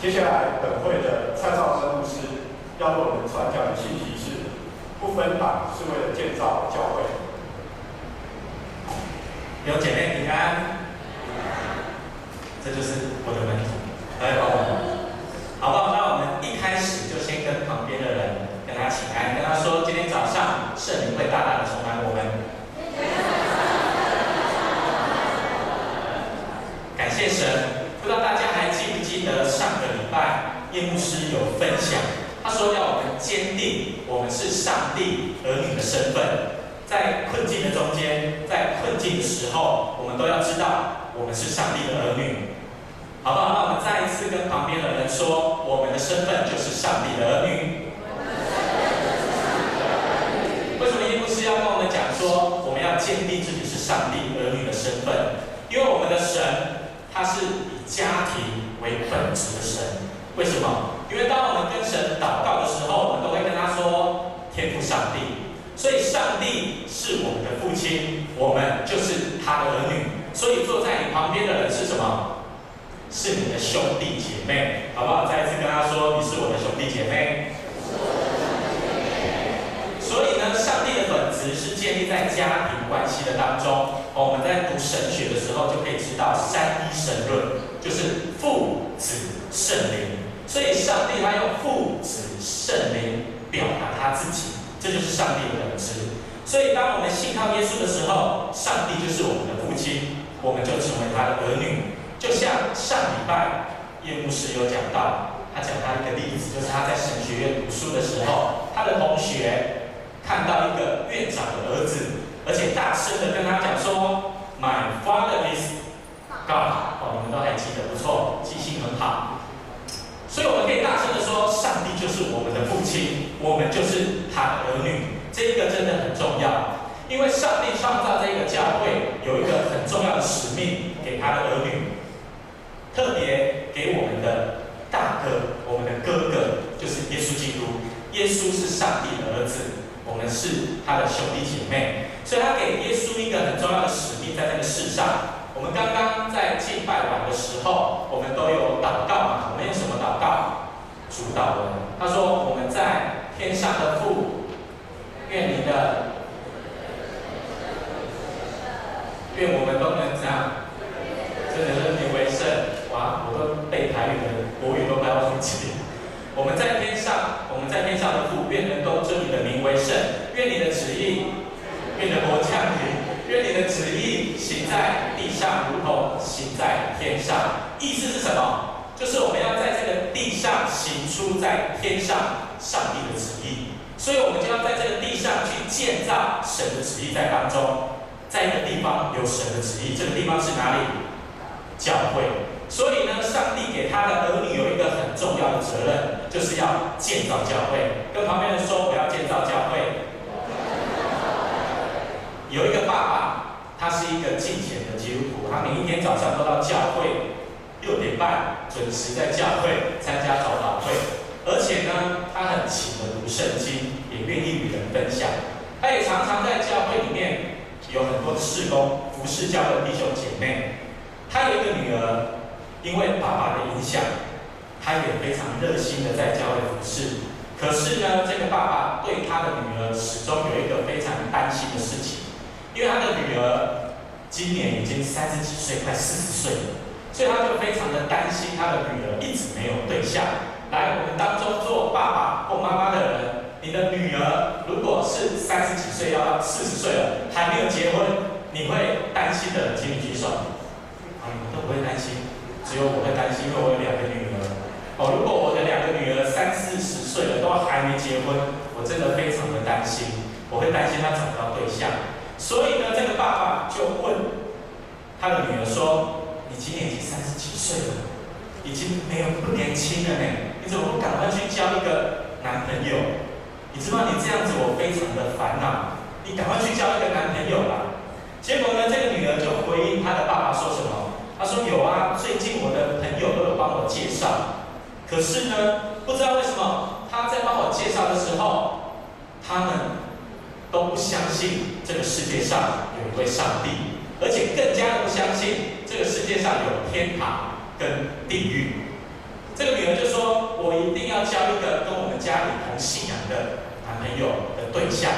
接下来，本会的蔡少生牧师要为我们传讲的信息是：不分党是为了建造教会。有姐妹平安，这就是我的门徒，来帮我们，好不好？那我们一开始就先跟旁边的人跟他请安，跟他说：今天早上圣灵会大大的充满我们。感谢神，不知道大家还记不记得上个礼拜叶牧师有分享，他说要我们坚定我们是上帝儿女的身份，在困境的中间，在困境的时候，我们都要知道我们是上帝的儿女，好不好？那我们再一次跟旁边的人说，我们的身份就是上帝的儿女。为什么叶牧师要跟我们讲说，我们要坚定自己是上帝儿女的身份？因为我们的神。他是以家庭为本质的神，为什么？因为当我们跟神祷告的时候，我们都会跟他说：“天父上帝。”所以上帝是我们的父亲，我们就是他的儿女。所以坐在你旁边的人是什么？是你的兄弟姐妹，好不好？再一次跟他说：“你是我的兄弟姐妹。”所以呢，上帝的本质是建立在家庭关系的当中。我们在读神学的时候就可以知道三一神论，就是父子圣灵。所以上帝他用父子圣灵表达他自己，这就是上帝的本质。所以当我们信靠耶稣的时候，上帝就是我们的父亲，我们就成为他的儿女。就像上礼拜叶牧师有讲到，他讲他一个例子，就是他在神学院读书的时候，他的同学。看到一个院长的儿子，而且大声的跟他讲说：“My father is God。”哦，你们都还记得，不错，记性很好。所以我们可以大声的说：“上帝就是我们的父亲，我们就是他的儿女。”这一个真的很重要，因为上帝创造这个教会有一个很重要的使命给他的儿女，特别给我们的大哥，我们的哥哥，就是耶稣基督。耶稣是上帝的儿子。我们是他的兄弟姐妹，所以他给耶稣一个很重要的使命，在这个世上。我们刚刚在敬拜完的时候，我们都有祷告嘛？我们用什么祷告？主祷文。他说：“我们在天上的父，愿你的，愿我们都能这样，真的是你为圣。”哇，我都背台语的国语都快要忘记。我们在天上，我们在天上的父，愿能够尊，你的旨意，愿你的国降临，愿你的旨意行在地上，如同行在天上。意思是什么？就是我们要在这个地上行出在天上上帝的旨意，所以我们就要在这个地上去建造神的旨意在当中，在一个地方有神的旨意，这个地方是哪里？教会。所以呢，上帝给他的儿女有一个很重要的责任，就是要建造教会。跟旁边人说，我要建造教会。有一个爸爸，他是一个敬虔的基督徒，他每一天早上都到教会六点半准时在教会参加早祷会，而且呢，他很勤的读圣经，也愿意与人分享。他也常常在教会里面有很多的事工，服侍教会弟兄姐妹。他有一个女儿。因为爸爸的影响，他也非常热心的在教会服侍。可是呢，这个爸爸对他的女儿始终有一个非常担心的事情，因为他的女儿今年已经三十几岁，快四十岁了，所以他就非常的担心他的女儿一直没有对象。来，我们当中做爸爸或妈妈的人，你的女儿如果是三十几岁要到四十岁了，还没有结婚，你会担心的，请你举手。啊，你们都不会担心。只有我会担心，因为我有两个女儿。哦，如果我的两个女儿三四十岁了都还没结婚，我真的非常的担心。我会担心她找不到对象。所以呢，这个爸爸就问他的女儿说：“你今年已经三十几岁了，已经没有不年轻了呢，你怎么不赶快去交一个男朋友？你知道你这样子我非常的烦恼，你赶快去交一个男朋友吧。”结果呢，这个女儿就回应她的爸爸说什么？他说有啊，最近我的朋友都有帮我介绍，可是呢，不知道为什么他在帮我介绍的时候，他们都不相信这个世界上有一位上帝，而且更加不相信这个世界上有天堂跟地狱。这个女儿就说：“我一定要交一个跟我们家里同信仰的男朋友的对象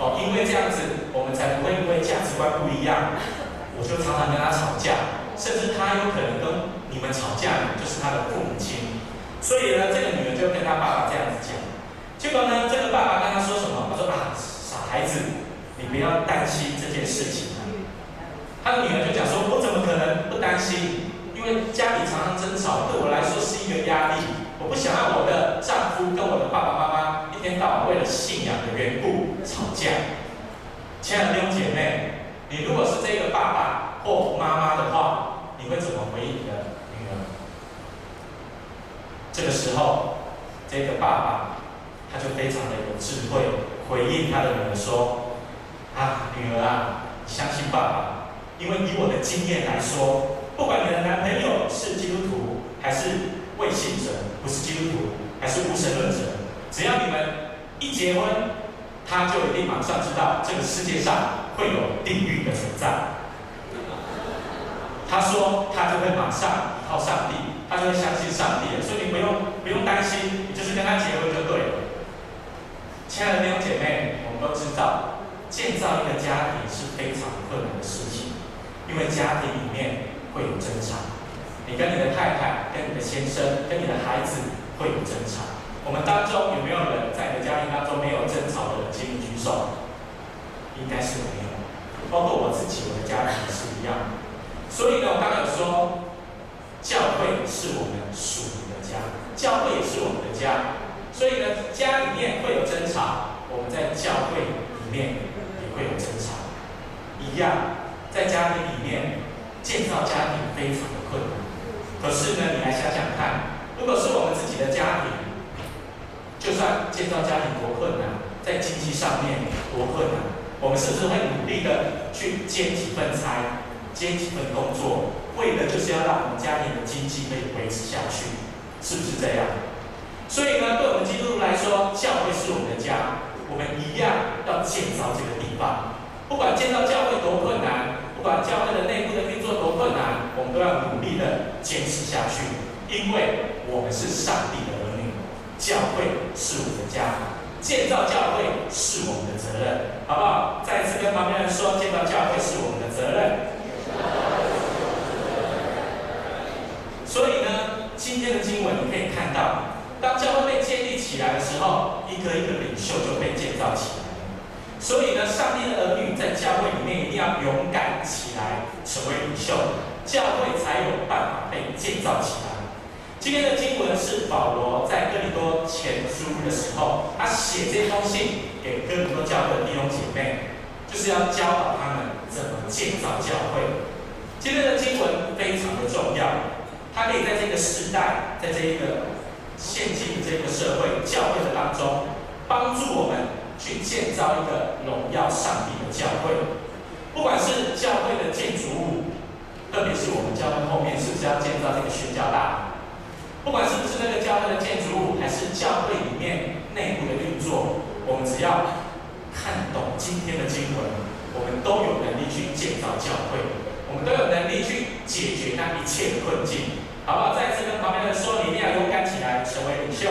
哦，因为这样子我们才不会因为价值观不一样，我就常常跟他吵架，甚至他有可能跟你们吵架，就是他的父母亲。所以呢，这个女儿就跟他爸爸这样子讲。结果呢，这个爸爸跟他说什么？他说啊，孩子，你不要担心这件事情啊。他的女儿就讲说：我怎么可能不担心？”因为家里常常争吵，对我来说是一个压力。我不想让我的丈夫跟我的爸爸妈妈一天到晚为了信仰的缘故吵架。亲爱的弟兄姐妹，你如果是这个爸爸或妈妈的话，你会怎么回应你的女儿？这个时候，这个爸爸他就非常的有智慧，回应他的女儿说：“啊，女儿啊，你相信爸爸，因为以我的经验来说。”不管你的男朋友是基督徒还是未信者，不是基督徒还是无神论者，只要你们一结婚，他就一定马上知道这个世界上会有地狱的存在。他说他就会马上依靠上帝，他就会相信上帝，所以你不用不用担心，你就是跟他结婚就对了。亲爱的弟兄姐妹，我们都知道，建造一个家庭是非常困难的事情，因为家庭里面。会有争吵，你跟你的太太、跟你的先生、跟你的孩子会有争吵。我们当中有没有人在你的家庭当中没有争吵的人？请你举手。应该是没有，包括我自己，我的家庭也是一样。所以呢，我刚刚有说，教会是我们属灵的家，教会也是我们的家。所以呢，家里面会有争吵，我们在教会里面也会有争吵，一样，在家庭里面。建造家庭非常的困难，可是呢，你来想想看，如果是我们自己的家庭，就算建造家庭多困难，在经济上面多困难，我们是不是会努力的去兼几份差，兼几份工作，为的就是要让我们家庭的经济可以维持下去，是不是这样？所以呢，对我们基督徒来说，教会是我们的家，我们一样要建造这个地方，不管建造教会多困难。不管教会的内部的运作多困难，我们都要努力的坚持下去，因为我们是上帝的儿女，教会是我们的家，建造教会是我们的责任，好不好？再一次跟旁边人说，建造教会是我们的责任。所以呢，今天的经文你可以看到，当教会被建立起来的时候，一个一个领袖就被建造起来。所以呢，上帝的儿女在教会里面一定要勇敢起来，成为领袖，教会才有办法被建造起来。今天的经文是保罗在哥林多前书的时候，他写这封信给哥林多教会的弟兄姐妹，就是要教导他们怎么建造教会。今天的经文非常的重要，它可以在这个时代，在这一个现今这个社会教会的当中，帮助我们。去建造一个荣耀上帝的教会，不管是教会的建筑物，特别是我们教会后面是不是要建造这个宣教大楼，不管是不是那个教会的建筑物，还是教会里面内部的运作，我们只要看懂今天的经文，我们都有能力去建造教会，我们都有能力去解决那一切的困境，好不好？再次跟旁边的人说，你一定要勇敢起来，成为领袖。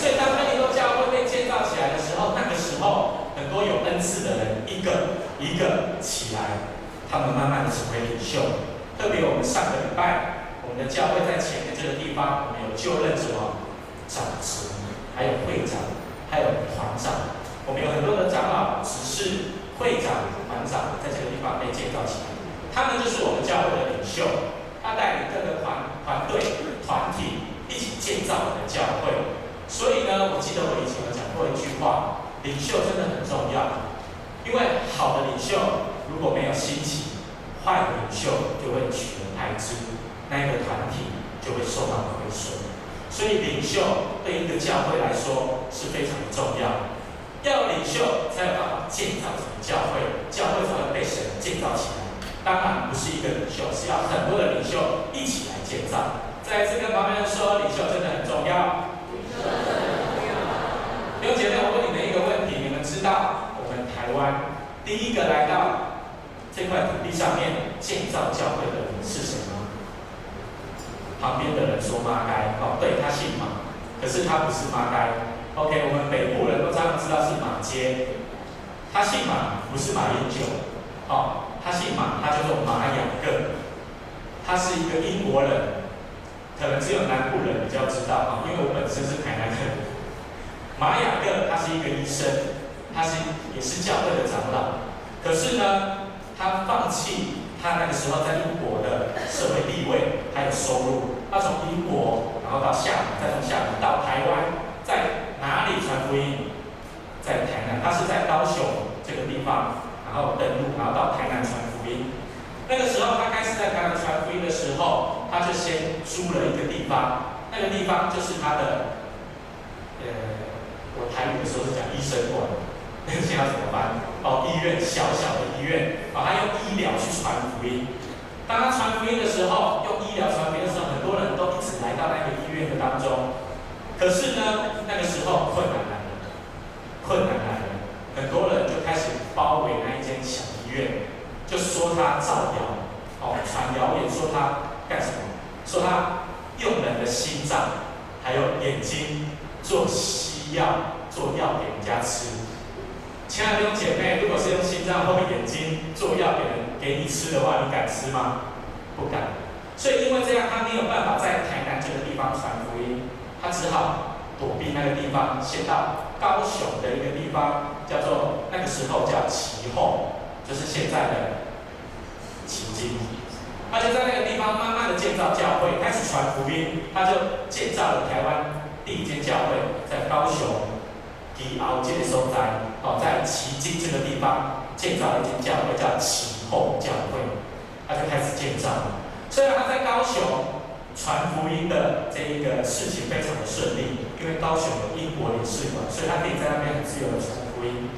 所以当哥林多教会被建造起来的时候，那个时候很多有恩赐的人一个一个起来，他们慢慢的成为领袖。特别我们上个礼拜，我们的教会在前面这个地方，我们有就任什么长执，还有会长，还有团长。我们有很多的长老、执事、会长、团长，在这个地方被建造起来。他们就是我们教会的领袖，他带领各个团团队、团体一起建造我们的教会。所以呢，我记得我以前有讲过一句话，领袖真的很重要，因为好的领袖如果没有兴起，坏的领袖就会取而代之，那一个团体就会受到亏损。所以领袖对一个教会来说是非常的重要，要领袖才有办法建造整个教会，教会才会被神建造起来。当然不是一个领袖，是要很多的领袖一起来建造。再一次跟旁边人说，领袖真的很重要。有姐妹，我问你们一个问题。你们知道我们台湾第一个来到这块土地上面建造教会的人是谁吗？旁边的人说马该，哦，对，他姓马，可是他不是马该。OK，我们北部人都常常知道是马街，他姓马，不是马英九，哦，他姓马，他叫做马雅各，他是一个英国人，可能只有南部人比较知道啊，因为我本身是台南人。马雅各他是一个医生，他是也是教会的长老，可是呢，他放弃他那个时候在英国的社会地位还有收入，他从英国然后到厦门，再从厦门到台湾，在哪里传福音？在台南，他是在高雄这个地方，然后登陆，然后到台南传福音。那个时候，他开始在台南传福音的时候，他就先租了一个地方，那个地方就是他的，呃，我台语的时候是讲医生馆，那个现在怎么办？哦，医院，小小的医院，哦，他用医疗去传福音。当他传福音的时候，用医疗传福音的时候，很多人都一直来到那个医院的当中。可是呢，那个时候困难来了，困难来了，很多人就开始包围那一间小医院，就说他造谣，哦，传谣言说他干什么？说他用人的心脏还有眼睛做西药，做药给人家吃。亲爱的弟兄姐妹，如果是用心脏或眼睛做药给人给你吃的话，你敢吃吗？不敢。所以因为这样，他没有办法在台南这个地方传福音。他只好躲避那个地方，先到高雄的一个地方，叫做那个时候叫旗后，就是现在的旗津。他就在那个地方慢慢的建造教会，开始传福音。他就建造了台湾第一间教会，在高雄吉澳这个所在，哦，在旗津这个地方建造了一间教会，叫旗后教会。他就开始建造。虽然他在高雄。传福音的这一个事情非常的顺利，因为高雄有英国领事馆，所以他可以在那边很自由的传福音。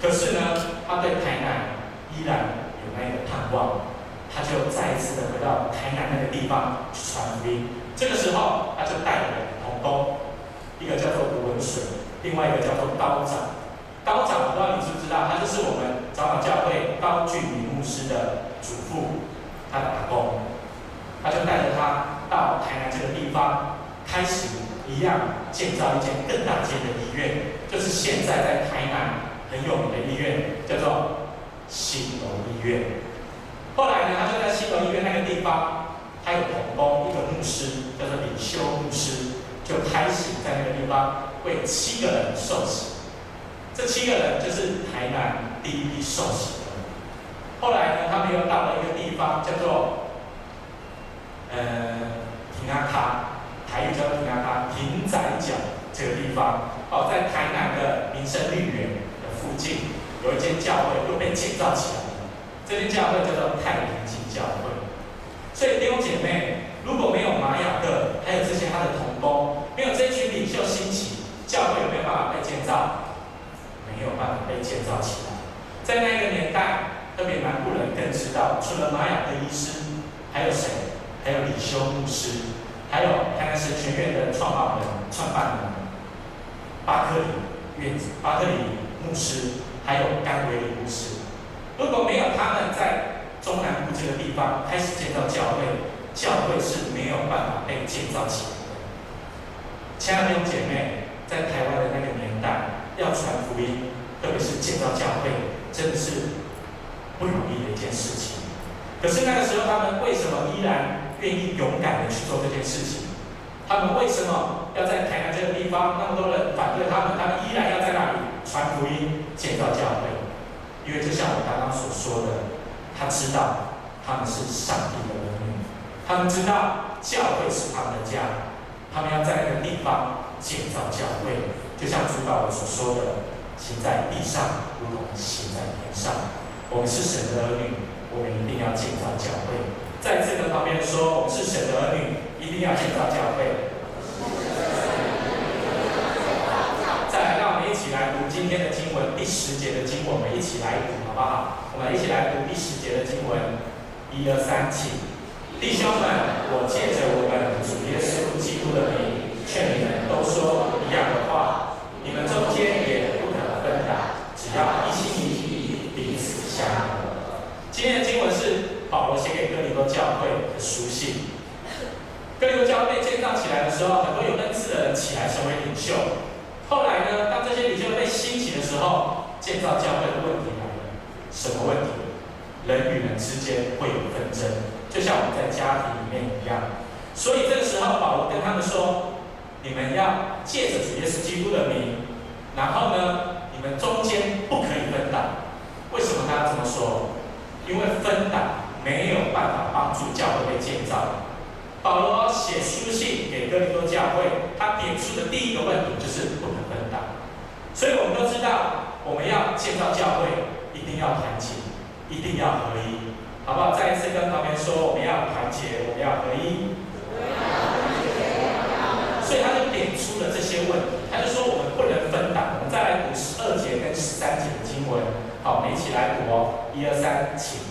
可是呢，他对台南依然有那个盼望，他就再一次的回到台南那个地方去传福音。这个时候，他就带了同工，一个叫做吴文水，另外一个叫做高长。高长，不知道你知不知道，他就是我们长老教会高俊明牧师的祖父，他的阿公。他就带着他到台南这个地方，开始一样建造一间更大间的医院，就是现在在台南很有名的医院，叫做新楼医院。后来呢，他就在新楼医院那个地方，他有同工一个牧师，叫做李修牧师，就开始在那个地方为七个人受洗。这七个人就是台南第一批受洗的。后来呢，他们又到了一个地方，叫做。呃，亭仔脚，台语叫亭仔脚，亭仔脚这个地方，哦，在台南的民生绿园的附近，有一间教会又被建造起来。这间教会叫做太平经教会。所以弟兄姐妹，如果没有玛雅各，还有这些他的同工，没有这群领袖兴起，教会有没有办法被建造？没有办法被建造起来。在那个年代，特别南部人更知道，除了玛雅各医师，还有谁？还有李修牧师，还有台南神学院的创办人、创办人巴克里院子、巴克里牧师，还有甘维里牧师。如果没有他们在中南部这个地方开始建造教会，教会是没有办法被建造起来的。亲爱的弟兄姐妹，在台湾的那个年代，要传福音，特别是建造教会，真的是不容易的一件事情。可是那个时候，他们为什么依然？愿意勇敢的去做这件事情，他们为什么要在台南这个地方那么多人反对他们？他们依然要在那里传福音、建造教会，因为就像我刚刚所说的，他知道他们是上帝的儿女，他们知道教会是他们的家，他们要在那个地方建造教会，就像主保罗所说的：“行在地上，如同行在天上。”我们是神的儿女，我们一定要建造教会。在这个旁边说，我们是神的儿女，一定要建造教会。再来，让我们一起来读今天的经文，第十节的经文，我们一起来读，好不好？我们一起来读第十节的经文，一二三，起！弟兄们，我借着我们主耶稣基督的名，劝你们都说一样的话，你们中间也不可分党，只要一心一意彼此相合。今。天的经文是保罗写给哥林多教会的书信。哥林多教会建造起来的时候，很多有恩赐的人起来成为领袖。后来呢，当这些领袖被兴起的时候，建造教会的问题来了。什么问题？人与人之间会有纷争，就像我们在家庭里面一样。所以这个时候，保罗跟他们说：“你们要借着主耶稣基督的名，然后呢，你们中间不可以分党。为什么他要这么说？因为分党没有办法帮助教会被建造。保罗写书信给哥林多教会，他点出的第一个问题就是不能分党。所以我们都知道，我们要建造教会，一定要团结，一定要合一，好不好？再一次跟旁边说，我们要团结，我们要合一。”所以他就点出了这些问题，他就说我们不能分党。我们再来读十二节跟十三节的经文，好，我们一起来读哦，一二三，请。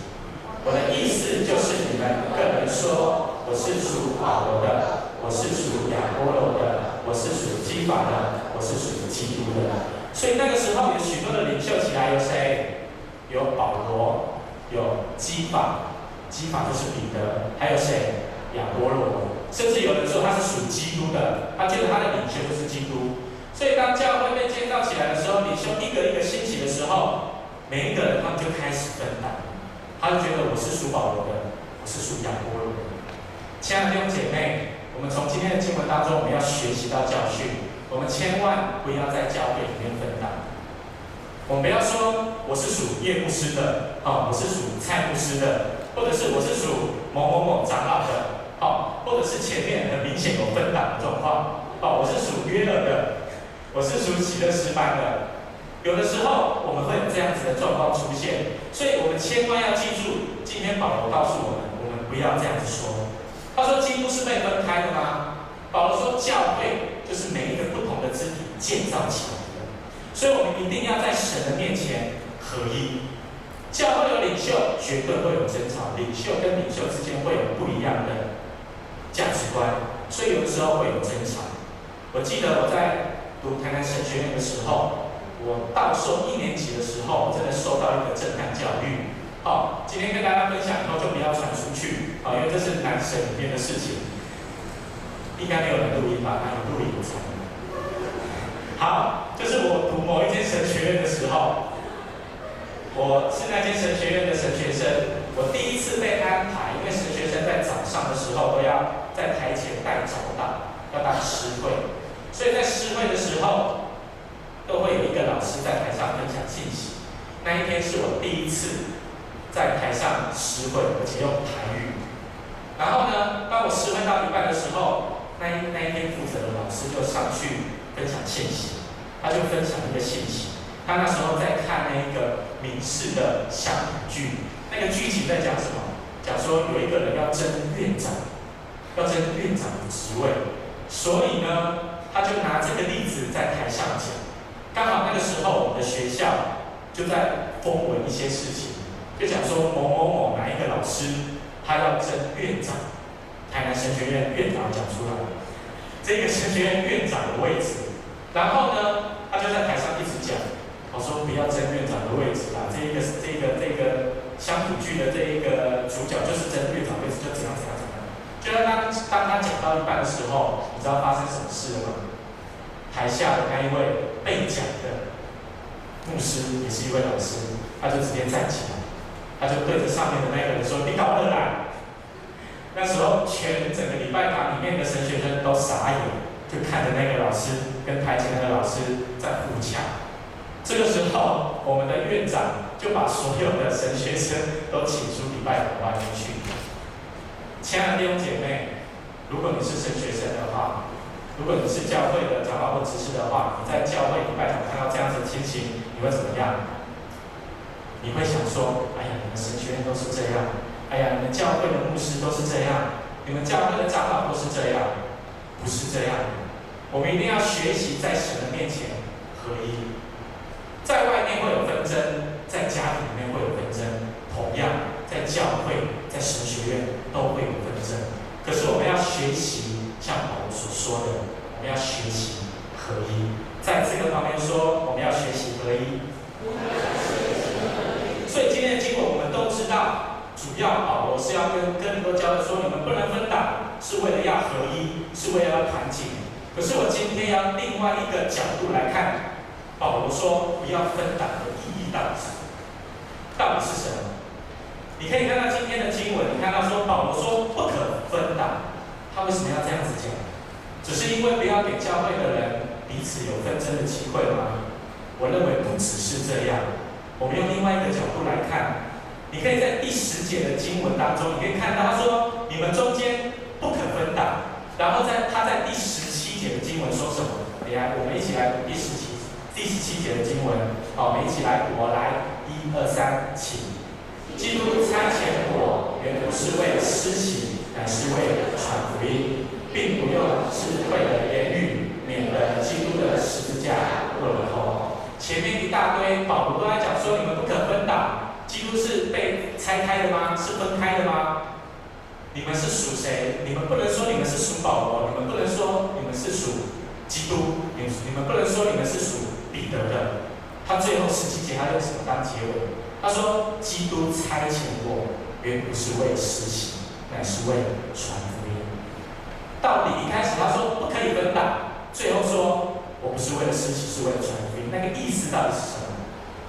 我的意思就是你们个人说，我是属保罗的，我是属亚波罗的，我是属基法的，我是属基督的。所以那个时候有许多的领袖起来，有谁？有保罗，有基法，基法就是彼得，还有谁？亚波罗。甚至有人说他是属基督的，他觉得他的领袖就是基督。所以当教会被建造起来的时候，领袖一个一个兴起的时候，每一个人他们就开始分担。他就觉得我是属保罗的，我是属亚波罗的。亲爱的弟兄姐妹，我们从今天的经文当中，我们要学习到教训。我们千万不要在教会里面分担。我们不要说我是属叶牧师的，哦，我是属蔡牧师的，或者是我是属某某某长老的。好，或者是前面很明显有分党的状况。好，我是属约尔的，我是属喜乐诗班的。有的时候我们会有这样子的状况出现，所以我们千万要记住，今天保罗告诉我们，我们不要这样子说。他说基督是被分开的吗？保罗说教会就是每一个不同的肢体建造起来的，所以我们一定要在神的面前合一。教会有领袖，绝对会有争吵，领袖跟领袖之间会有不一样的。价值观，所以有的时候会有争吵。我记得我在读台南神学院的时候，我到受一年级的时候，真的受到一个震撼教育。好，今天跟大家分享，好，因为这是男神里面的事情，应该没有人录音吧？还有录音才。好，就是我读某一间神学院的时候，我是那间神学院的神学生，我第一次被安排，因为神学生在早上的时候都要。在台前带早祷，要当诗会，所以在诗会的时候，都会有一个老师在台上分享信息。那一天是我第一次在台上诗会，而且用台语。然后呢，当我试问到一半的时候，那一那一天负责的老师就上去分享信息，他就分享一个信息。他那时候在看那一个民视的乡土剧，那个剧情在讲什么？讲说有一个人要争院长。要争院长的职位，所以呢，他就拿这个例子在台上讲。刚好那个时候，我们的学校就在风闻一些事情，就讲说某某某哪一个老师他要争院长，台南神学院院长讲出来了，这个神学院院长的位置。然后呢，他就在台上一直讲，我说不要争院长的位置啦，这一个这个这个乡土剧的这一个主角就是争院长位置，就怎样怎样怎样。就在当当他讲到一半的时候，你知道发生什么事了吗？台下的那一位被讲的牧师也是一位老师，他就直接站起来，他就对着上面的那个人说：“你搞得来？”那时候全整个礼拜堂里面的神学生都傻眼，就看着那个老师跟台前的老师在互掐。这个时候，我们的院长就把所有的神学生都请出礼拜堂外面去。亲爱的弟兄姐妹，如果你是神学生的话，如果你是教会的长老或执事的话，你在教会礼拜堂看到这样子的情形，你会怎么样？你会想说：哎呀，你们神学院都是这样，哎呀，你们教会的牧师都是这样，你们教会的长老都是这样，不是这样。我们一定要学习在神的面前合一。在外面会有纷争，在家庭里面会有纷争，同样在教会。在神学院都会有纷争，可是我们要学习，像保罗所说的，我们要学习合一。在这个方面说，我们要学习合一。所以今天。的经文，我们都知道，主要保罗是要跟哥林多教的说，你们不能分党，是为了要合一，是为了要团结。可是我今天要另外一个角度来看，保罗说不要分党的意义到底是什么？到底是什么？你可以看到今天的经文，你看到说保罗说不可分党，他为什么要这样子讲？只是因为不要给教会的人彼此有纷争的机会吗？我认为不只是这样。我们用另外一个角度来看，你可以在第十节的经文当中，你可以看到他说：“你们中间不可分党。”然后在他在第十七节的经文说什么？你来，我们一起来读第十七第十七节的经文。好，我们一起来，我来，一二三，起。基督差遣我，原不是为了施洗，乃是为传福音，并不用智慧的言语，免得基督的十字架过了头。前面一大堆，保罗都在讲说，你们不可分党。就是被拆开的吗？是分开的吗？你们是属谁？你们不能说你们是属保罗，你们不能说你们是属基督，你你们不能说你们是属彼得的。他最后十七节他用什么当结尾？他说：基督差遣我，原不是为施洗，乃是为传福音。到底一开始他说不可以分党，最后说我不是为了施洗，是为了传福音。那个意思到底是？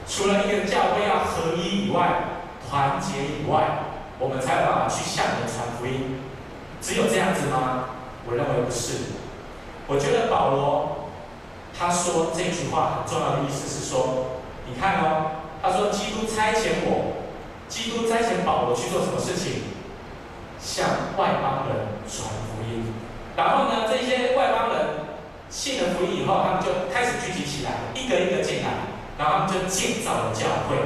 除了一个教会要合一以外，团结以外，我们才有办法去向人传福音。只有这样子吗？我认为不是。我觉得保罗他说这句话很重要的意思是说，你看哦，他说基督差遣我，基督差遣保罗去做什么事情？向外邦人传福音。然后呢，这些外邦人。信了福音以后，他们就开始聚集起来，一个一个进来，然后就建造了教会。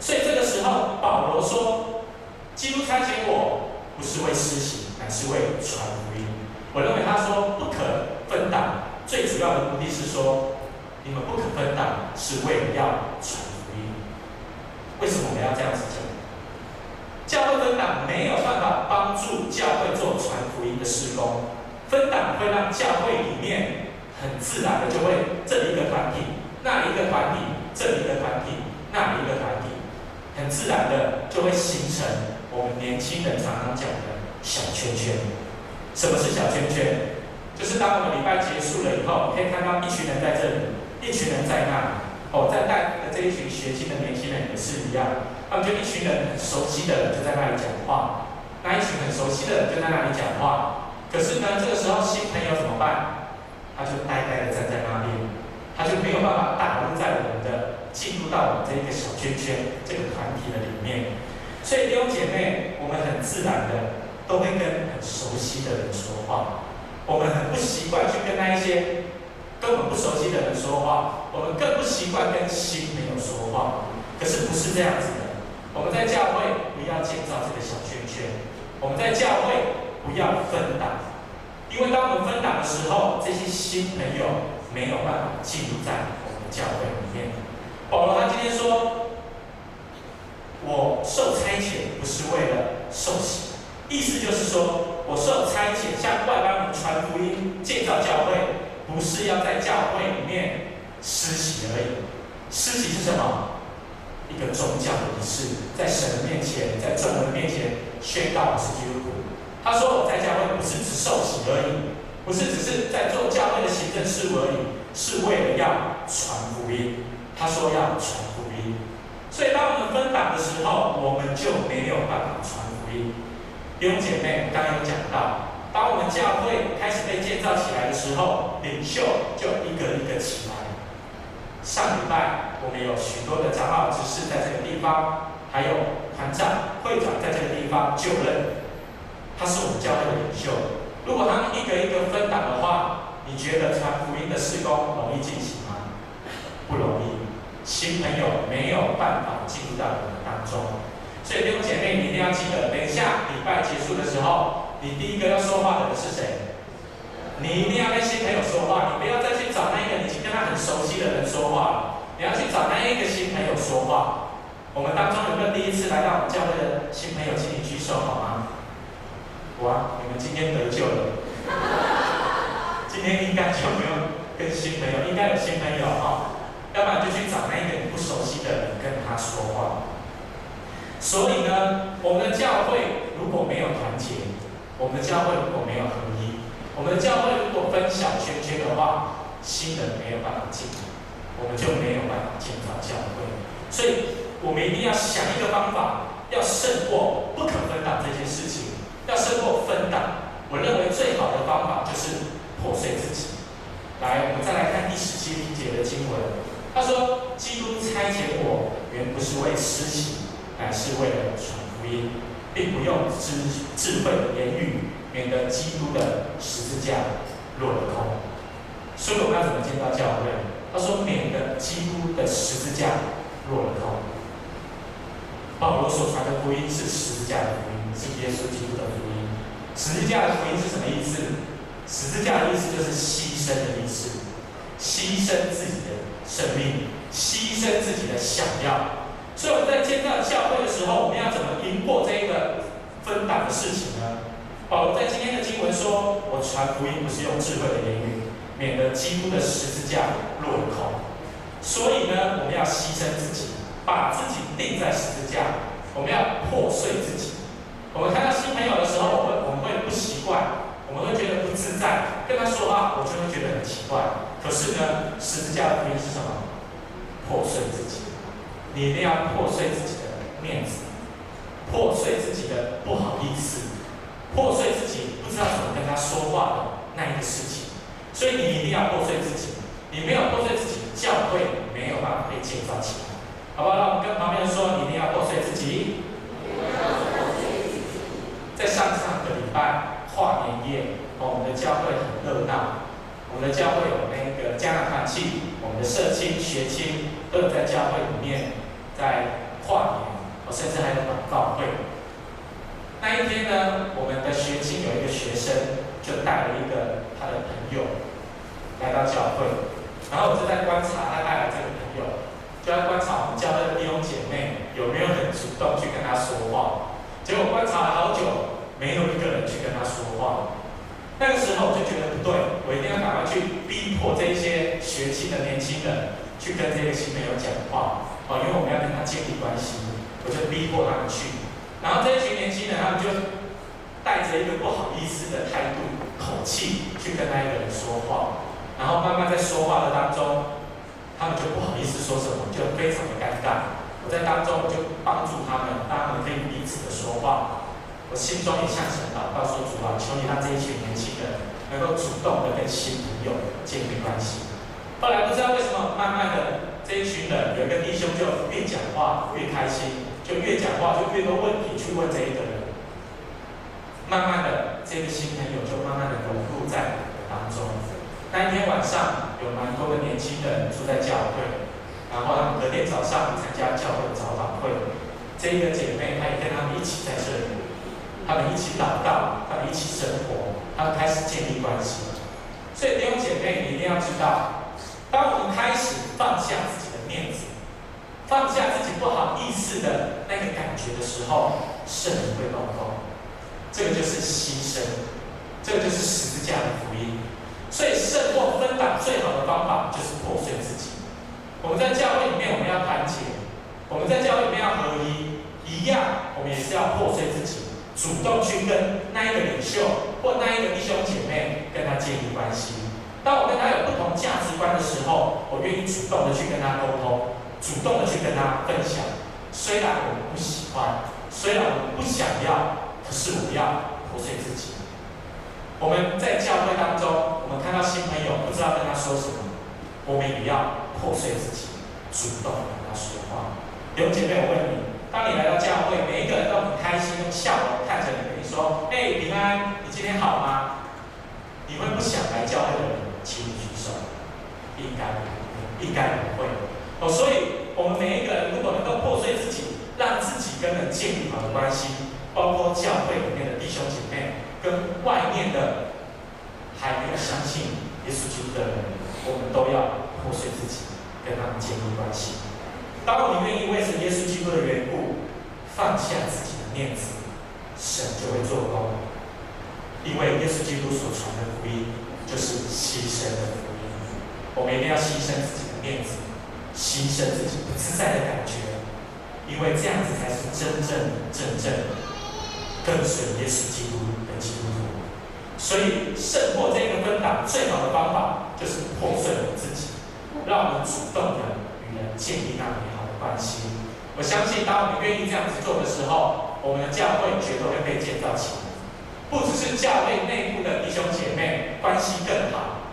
所以这个时候，保罗说：“基督差遣我，不是为施行，乃是为传福音。”我认为他说不可分党，最主要的目的是说，你们不可分党，是为了要传福音。为什么我们要这样子讲？教会分党没有办法帮助教会做传福音的施工，分党会让教会里面。很自然的就会这一个团体，那一个团体，这里一个团体，那里一个团体，很自然的就会形成我们年轻人常常讲的小圈圈。什么是小圈圈？就是当我们礼拜结束了以后，可以看到一群人在这里，一群人在那里。哦，在带的这一群学经的年轻人也是一样，他们就一群人很熟悉的人就在那里讲话，那一群很熟悉的人就在那里讲话。可是呢，这个时候新朋友怎么办？他就呆呆的站在那边，他就没有办法打入在我们的进入到我们这一个小圈圈这个团体的里面。所以弟兄姐妹，我们很自然的都会跟很熟悉的人说话，我们很不习惯去跟那一些根本不熟悉的人说话，我们更不习惯跟新朋友说话。可是不是这样子的，我们在教会不要建造这个小圈圈，我们在教会不要分党。因为当我们分党的时候，这些新朋友没有办法进入在我们教会里面。保罗他今天说：“我受差遣不是为了受洗，意思就是说我受差遣向外邦人传福音、建造教会，不是要在教会里面施洗而已。施洗是什么？一个宗教的仪式，在神的面前，在众人面前宣告我是基督徒。”他说：“我在教会不是只受洗而已，不是只是在做教会的行政事务而已，是为了要传福音。”他说要传福音，所以当我们分党的时候，我们就没有办法传福音。弟兄姐妹，刚刚有讲到，当我们教会开始被建造起来的时候，领袖就一个一个起来。上礼拜我们有许多的长老执事在这个地方，还有团长、会长在这个地方就任。他是我们教会的领袖。如果他们一个一个分党的话，你觉得传福音的事工容易进行吗？不容易。新朋友没有办法进入到我们当中。所以弟兄姐妹，你一定要记得，等一下礼拜结束的时候，你第一个要说话的人是谁？你一定要跟新朋友说话，你不要再去找那个已经跟他很熟悉的人说话了。你要去找那一个新朋友说话。我们当中有没有第一次来到我们教会的新朋友，请你举手好吗？哇！你们今天得救了，今天应该就没有跟新朋友，应该有新朋友哈，要不然就去找那一个你不熟悉的人跟他说话。所以呢，我们的教会如果没有团结，我们的教会如果没有合一，我们的教会如果分小圈圈的话，新人没有办法进，我们就没有办法建造教会。所以，我们一定要想一个方法，要胜过不可分党这件事情，要胜过分党。我认为最好的方法就是破碎自己。来，我们再来看第十七节的经文。他说：“基督差遣我，原不是为施洗。”乃是为了传福音，并不用智智慧的言语，免得基督的十字架落了空。所以我们要怎么建造教会？他说：免得基督的十字架落了空。保罗所传的福音是十字架的，是耶稣基督的福音。十字架的福音是什么意思？十字架的意思就是牺牲的意思，牺牲自己的生命，牺牲自己的想要。所以我们在建造教会的时候，我们要怎么赢过这一个分党的事情呢？保罗在今天的经文说：“我传福音不是用智慧的言语，免得基督的十字架落空。”所以呢，我们要牺牲自己，把自己钉在十字架。我们要破碎自己。我们看到新朋友的时候，我们我们会不习惯，我们会觉得不自在，跟他说话，我就会觉得很奇怪。可是呢，十字架的福音是什么？破碎自己。你一定要破碎自己的面子，破碎自己的不好意思，破碎自己不知道怎么跟他说话的那一个事情。所以你一定要破碎自己，你没有破碎自己，教会没有办法被建造起来，好不好？让我们跟旁边说，你一定要破碎自己。在上上个礼拜跨年夜，我们的教会很热闹，我们的教会有那个家长团契，我们的社青、学青都有在教会里面。在跨年，我甚至还有祷告会。那一天呢，我们的学青有一个学生就带了一个他的朋友来到教会，然后我就在观察他带来这个朋友，就在观察我们教会的弟兄姐妹有没有很主动去跟他说话。结果观察了好久，没有一个人去跟他说话。那个时候我就觉得不对，我一定要赶快去逼迫这一些学青的年轻人去跟这些新朋友讲话。哦，因为我们要跟他建立关系，我就逼迫他们去。然后这一群年轻人，他们就带着一个不好意思的态度、口气去跟那一个人说话。然后慢慢在说话的当中，他们就不好意思说什么，就非常的尴尬。我在当中我就帮助他们，让他们可以彼此的说话。我心中也向神祷告说：“主啊，求你让这一群年轻人能够主动的跟新朋友建立关系。”后来不知道为什么，慢慢的。这一群人有一个弟兄就越讲话越开心，就越讲话就越多问题去问这一个人。慢慢的，这个新朋友就慢慢的融入在当中。那一天晚上有蛮多的年轻人住在教会，然后他们隔天早上参加教会的早祷会。这一个姐妹她也跟他们一起在这里，他们一起祷告，他们一起生活，他们开始建立关系。所以弟兄姐妹，你一定要知道。当我们开始放下自己的面子，放下自己不好意思的那个感觉的时候，圣灵会动工。这个就是牺牲，这个就是十字架的福音。所以胜过分党最好的方法就是破碎自己。我们在教会里面，我们要团结；我们在教会里面要合一，一样，我们也是要破碎自己，主动去跟那一个领袖或那一个弟兄姐妹跟他建立关系。当我跟他有不同价值观的时候，我愿意主动的去跟他沟通，主动的去跟他分享。虽然我不喜欢，虽然我不想要，可是我要破碎自己。我们在教会当中，我们看到新朋友不知道跟他说什么，我们也要破碎自己，主动跟他说话。有姐妹，我问你，当你来到教会，每一个人都很开心，用笑容看着你，跟你说：“哎，平安，你今天好吗？”你会不想来教会的人？请你举手，应该应该不会哦。所以，我们每一个人如果能够破碎自己，让自己跟人建立好的关系，包括教会里面的弟兄姐妹，跟外面的还没有相信耶稣基督的人，我们都要破碎自己，跟他们建立关系。当我们愿意为着耶稣基督的缘故，放下自己的面子，神就会做工，因为耶稣基督所传的福音。就是牺牲的福音，我们一定要牺牲自己的面子，牺牲自己不自在的感觉，因为这样子才是真正真正跟随耶稣基督的基督徒。所以胜过这个分党最好的方法就是破碎了自己，让我们主动的与人建立那美好的关系。我相信，当我们愿意这样子做的时候，我们的教会绝对会被建造起来。不只是教会内部的弟兄姐妹关系更好，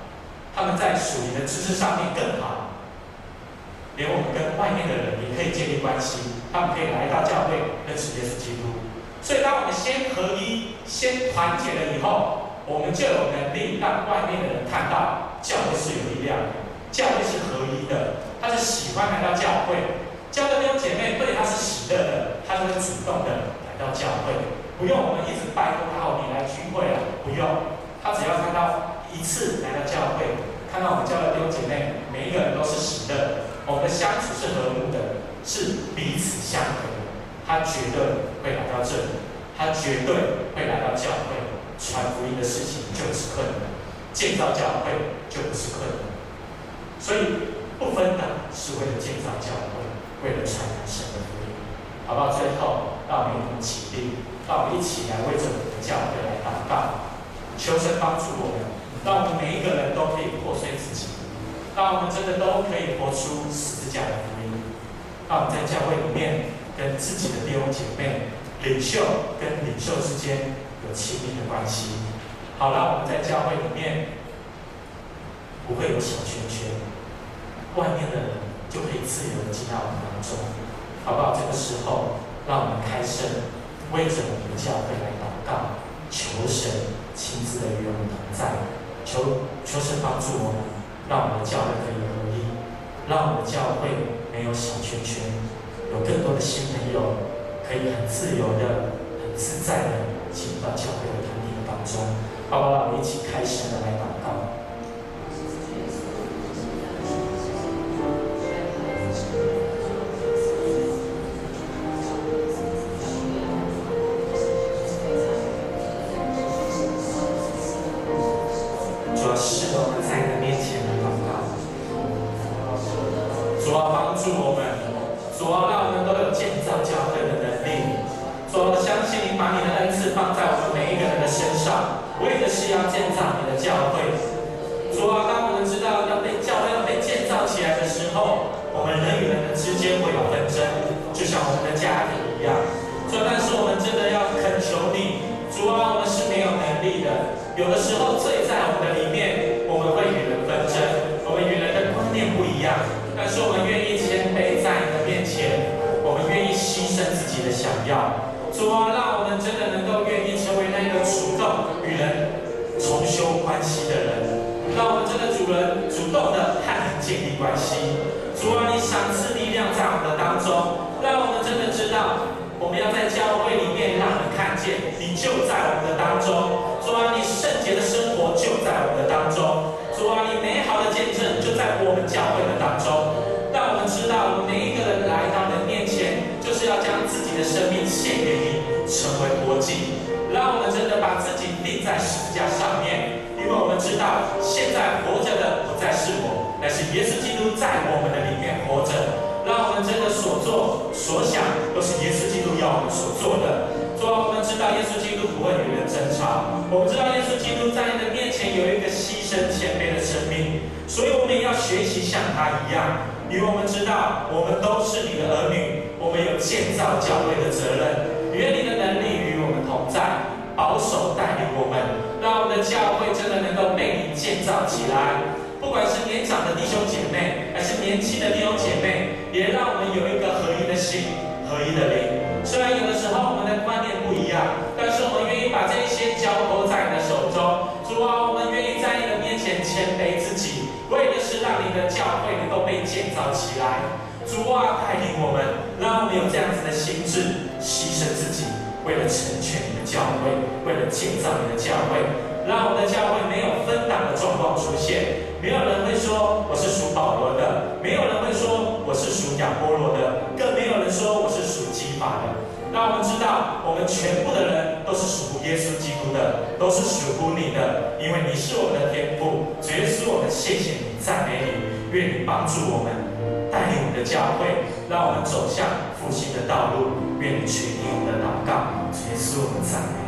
他们在属灵的知识上面更好。连我们跟外面的人也可以建立关系，他们可以来到教会认识耶稣基督。所以，当我们先合一、先团结了以后，我们就有能力让外面的人看到教会是有力量的，教会是合一的，他是喜欢来到教会。教会弟兄姐妹对他是喜乐的，他就会主动的来到教会，不用我们一直拜托他，哦，你来聚会啊，不用，他只要看到一次来到教会，看到我们教会弟兄姐妹每一个人都是喜乐。我们的相处是和睦的，是彼此相合的。他绝对会来到这里，他绝对会来到教会。传福音的事情就不是困难，建造教会就不是困难。所以不分党是为了建造教会，为了传扬神的福音。好到？最后，让我们一起立，让我们一起来为着我们的教会来祷告，求神帮助我们，让我们每一个人都可以破碎自己。让我们真的都可以活出十字架的福音，让我们在教会里面跟自己的弟兄姐妹、领袖跟领袖之间有亲密的关系。好，让我们在教会里面不会有小圈圈，外面的人就可以自由的进到我们当中，好不好？这个时候，让我们开声为着我们的教会来祷告，求神亲自的与我们同在，求求神帮助我们。让我们的教会可以合一，让我们的教会没有小圈圈，有更多的新朋友可以很自由的、很自在的进入到教会的团体的当中。好不好？让我们一起开声的来祷建立关系。主啊，你赏赐力量在我们的当中，让我们真的知道，我们要在教会里面让你看见，你就在我们的当中。主啊，你圣洁的生活就在我们的当中。主啊，你美好的见证就在我们教会的当中。让我们知道，每一个人来到你的面前，就是要将自己的生命献给你，成为国际。让我们真的把自己立在十字架上面，因为我们知道，现在活着的不再是我。是耶稣基督在我们的里面活着，让我们真的所做所想都是耶稣基督要我们所做的。主啊，我们知道耶稣基督不会与人争吵，我们知道耶稣基督在你的面前有一个牺牲谦卑的生命，所以我们也要学习像他一样，因为我们知道我们都是你的儿女，我们有建造教会的责任。愿你的能力与我们同在，保守带领我们，让我们的教会真的能够被你建造起来。不管是年长的弟兄姐妹还是年轻的弟兄姐妹也让我们有一个合一的心合一的灵。虽然有的时候我们的观念不一样但是我们愿意把这一些交托在你的手中。主啊我们愿意在你的面前谦卑自己为的是让你的教会能够被建造起来。主啊带领我们让我们有这样子的心智牺牲自己为了成全你的教会为了建造你的教会。让我们的教会没有分党的状况出现没有人会说我是属保罗的，没有人会说我是属亚波罗的，更没有人说我是属基法的。那我们知道，我们全部的人都是属耶稣基督的，都是属乎你的，因为你是我们的天父。主耶稣，我们谢谢你，赞美你，愿你帮助我们，带领我们的教会，让我们走向复兴的道路。愿你垂听我们的祷告，主耶稣，我们赞美。